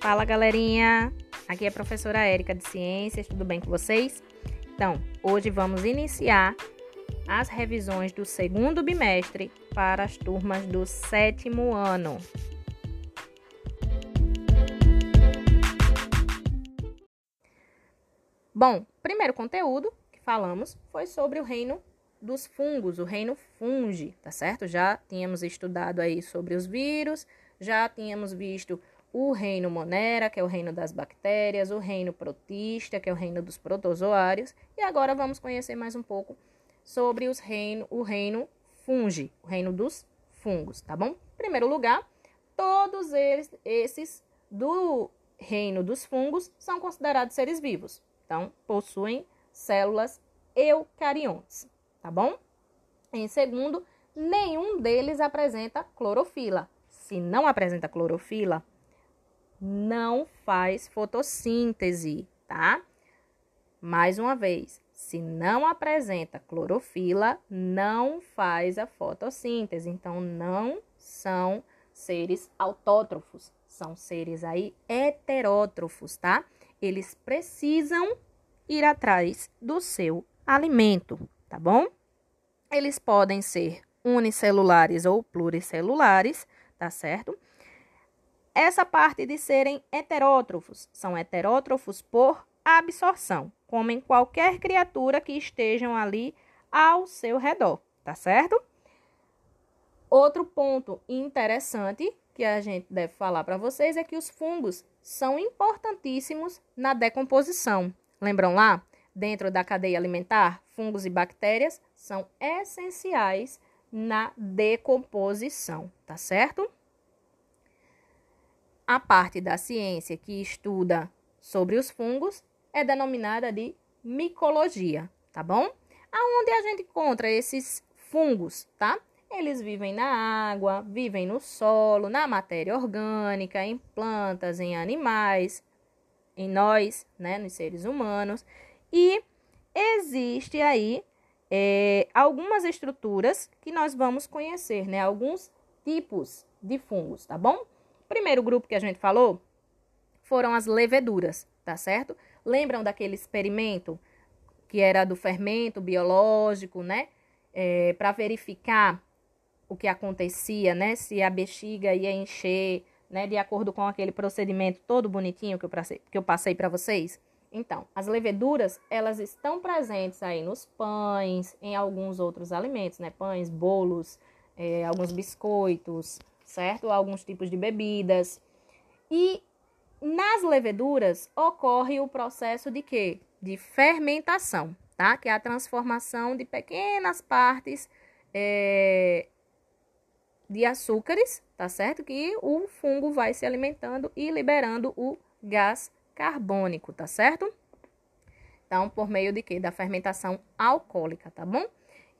Fala galerinha, aqui é a professora Érica de Ciências, tudo bem com vocês? Então, hoje vamos iniciar as revisões do segundo bimestre para as turmas do sétimo ano. Bom, primeiro conteúdo que falamos foi sobre o reino dos fungos, o reino fungi, tá certo? Já tínhamos estudado aí sobre os vírus, já tínhamos visto o reino Monera, que é o reino das bactérias, o reino protista, que é o reino dos protozoários, e agora vamos conhecer mais um pouco sobre os reino, o reino fungi, o reino dos fungos, tá bom? Em primeiro lugar, todos eles, esses do reino dos fungos são considerados seres vivos, então possuem células eucariontes, tá bom? Em segundo, nenhum deles apresenta clorofila. Se não apresenta clorofila, não faz fotossíntese, tá? Mais uma vez, se não apresenta clorofila, não faz a fotossíntese. Então, não são seres autótrofos, são seres aí heterótrofos, tá? Eles precisam ir atrás do seu alimento, tá bom? Eles podem ser unicelulares ou pluricelulares, tá certo? Essa parte de serem heterótrofos, são heterótrofos por absorção, comem qualquer criatura que estejam ali ao seu redor, tá certo? Outro ponto interessante que a gente deve falar para vocês é que os fungos são importantíssimos na decomposição. Lembram lá? Dentro da cadeia alimentar, fungos e bactérias são essenciais na decomposição, tá certo? A parte da ciência que estuda sobre os fungos é denominada de micologia, tá bom? Aonde a gente encontra esses fungos, tá? Eles vivem na água, vivem no solo, na matéria orgânica, em plantas, em animais, em nós, né, nos seres humanos. E existe aí é, algumas estruturas que nós vamos conhecer, né? Alguns tipos de fungos, tá bom? Primeiro grupo que a gente falou foram as leveduras, tá certo? Lembram daquele experimento que era do fermento biológico, né? É, para verificar o que acontecia, né? Se a bexiga ia encher, né? De acordo com aquele procedimento todo bonitinho que eu passei, que eu passei para vocês. Então, as leveduras, elas estão presentes aí nos pães, em alguns outros alimentos, né? Pães, bolos, é, alguns biscoitos, certo? Alguns tipos de bebidas. E nas leveduras ocorre o processo de quê? De fermentação, tá? Que é a transformação de pequenas partes é, de açúcares, tá certo? Que o fungo vai se alimentando e liberando o gás carbônico, tá certo? Então, por meio de quê? Da fermentação alcoólica, tá bom?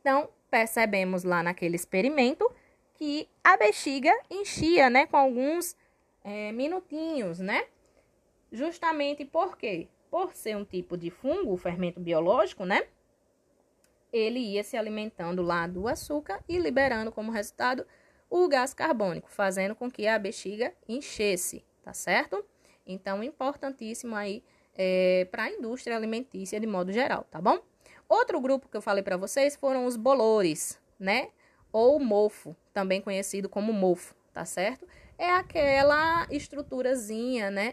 Então, percebemos lá naquele experimento que a bexiga enchia, né, com alguns é, minutinhos, né? Justamente por quê? Por ser um tipo de fungo, fermento biológico, né? Ele ia se alimentando lá do açúcar e liberando como resultado o gás carbônico, fazendo com que a bexiga enchesse, tá certo? Então, importantíssimo aí é, para a indústria alimentícia de modo geral, tá bom? Outro grupo que eu falei para vocês foram os bolores, né? ou mofo, também conhecido como mofo, tá certo? É aquela estruturazinha, né?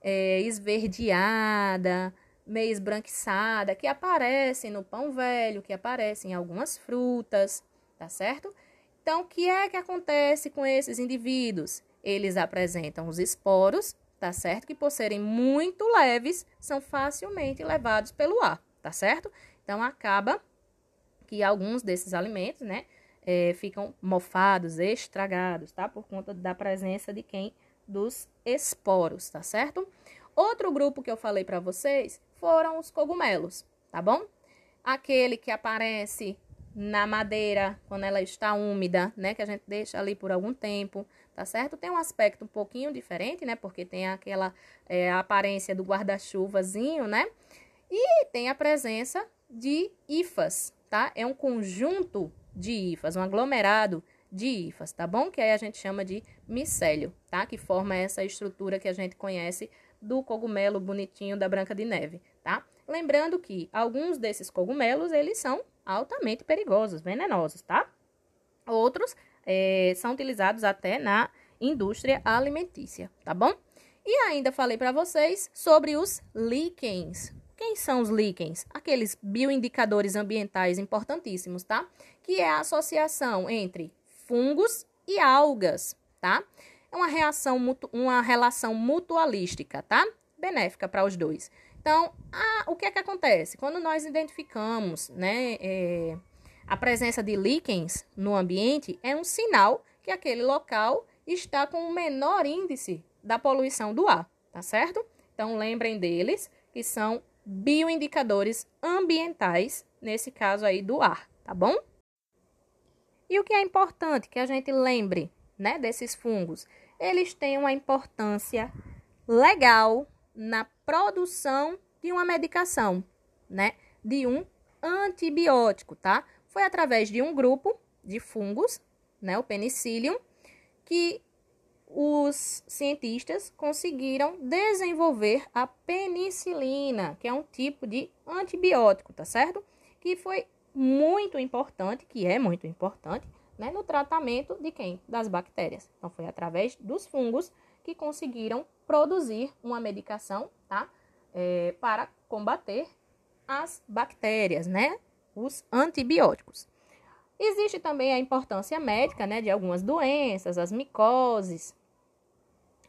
É, esverdeada, meio esbranquiçada, que aparece no pão velho, que aparece em algumas frutas, tá certo? Então, o que é que acontece com esses indivíduos? Eles apresentam os esporos, tá certo? Que por serem muito leves, são facilmente levados pelo ar, tá certo? Então, acaba que alguns desses alimentos, né? É, ficam mofados, estragados, tá? Por conta da presença de quem? Dos esporos, tá certo? Outro grupo que eu falei para vocês foram os cogumelos, tá bom? Aquele que aparece na madeira quando ela está úmida, né? Que a gente deixa ali por algum tempo, tá certo? Tem um aspecto um pouquinho diferente, né? Porque tem aquela é, aparência do guarda-chuvazinho, né? E tem a presença de hifas, tá? É um conjunto de hifas, um aglomerado de hifas, tá bom? Que aí a gente chama de micélio, tá? Que forma essa estrutura que a gente conhece do cogumelo bonitinho da Branca de Neve, tá? Lembrando que alguns desses cogumelos, eles são altamente perigosos, venenosos, tá? Outros é, são utilizados até na indústria alimentícia, tá bom? E ainda falei para vocês sobre os líquens. Quem são os líquens? Aqueles bioindicadores ambientais importantíssimos, tá? Que é a associação entre fungos e algas, tá? É uma reação, uma relação mutualística, tá? Benéfica para os dois. Então, a, o que é que acontece? Quando nós identificamos, né, é, a presença de líquens no ambiente, é um sinal que aquele local está com o menor índice da poluição do ar, tá certo? Então, lembrem deles, que são bioindicadores ambientais, nesse caso aí do ar, tá bom? E o que é importante que a gente lembre, né, desses fungos? Eles têm uma importância legal na produção de uma medicação, né, de um antibiótico, tá? Foi através de um grupo de fungos, né, o penicillium, que os cientistas conseguiram desenvolver a penicilina, que é um tipo de antibiótico, tá certo? Que foi muito importante, que é muito importante, né, no tratamento de quem? Das bactérias. Então, foi através dos fungos que conseguiram produzir uma medicação, tá? É, para combater as bactérias, né? Os antibióticos. Existe também a importância médica, né, de algumas doenças, as micoses.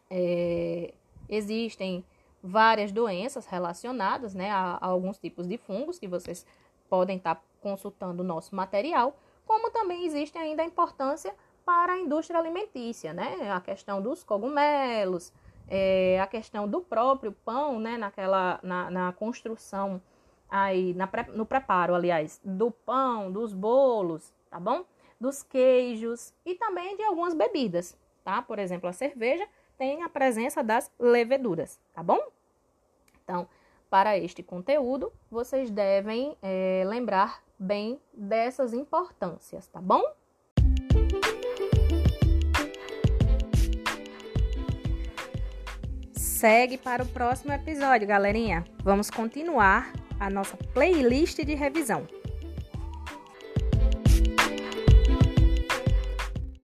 É, existem várias doenças relacionadas, né, a, a alguns tipos de fungos que vocês podem estar tá consultando o nosso material, como também existe ainda a importância para a indústria alimentícia, né? A questão dos cogumelos, é, a questão do próprio pão, né? Naquela, na, na construção aí, na, no preparo, aliás, do pão, dos bolos, tá bom? Dos queijos e também de algumas bebidas, tá? Por exemplo, a cerveja tem a presença das leveduras, tá bom? Então, para este conteúdo, vocês devem é, lembrar bem dessas importâncias, tá bom? Segue para o próximo episódio, galerinha. Vamos continuar a nossa playlist de revisão.